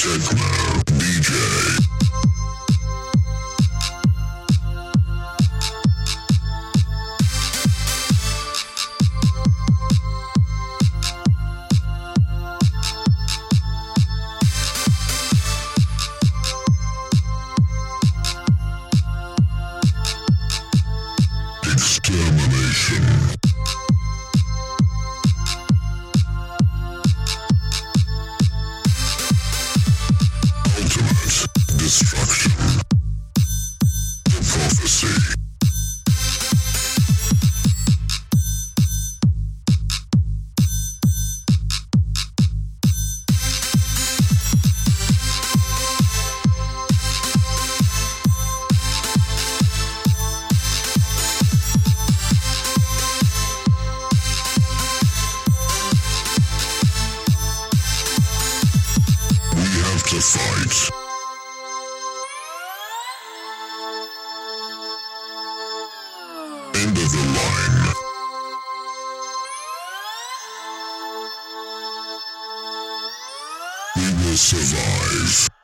Techno DJ. To. End of the line. We will survive.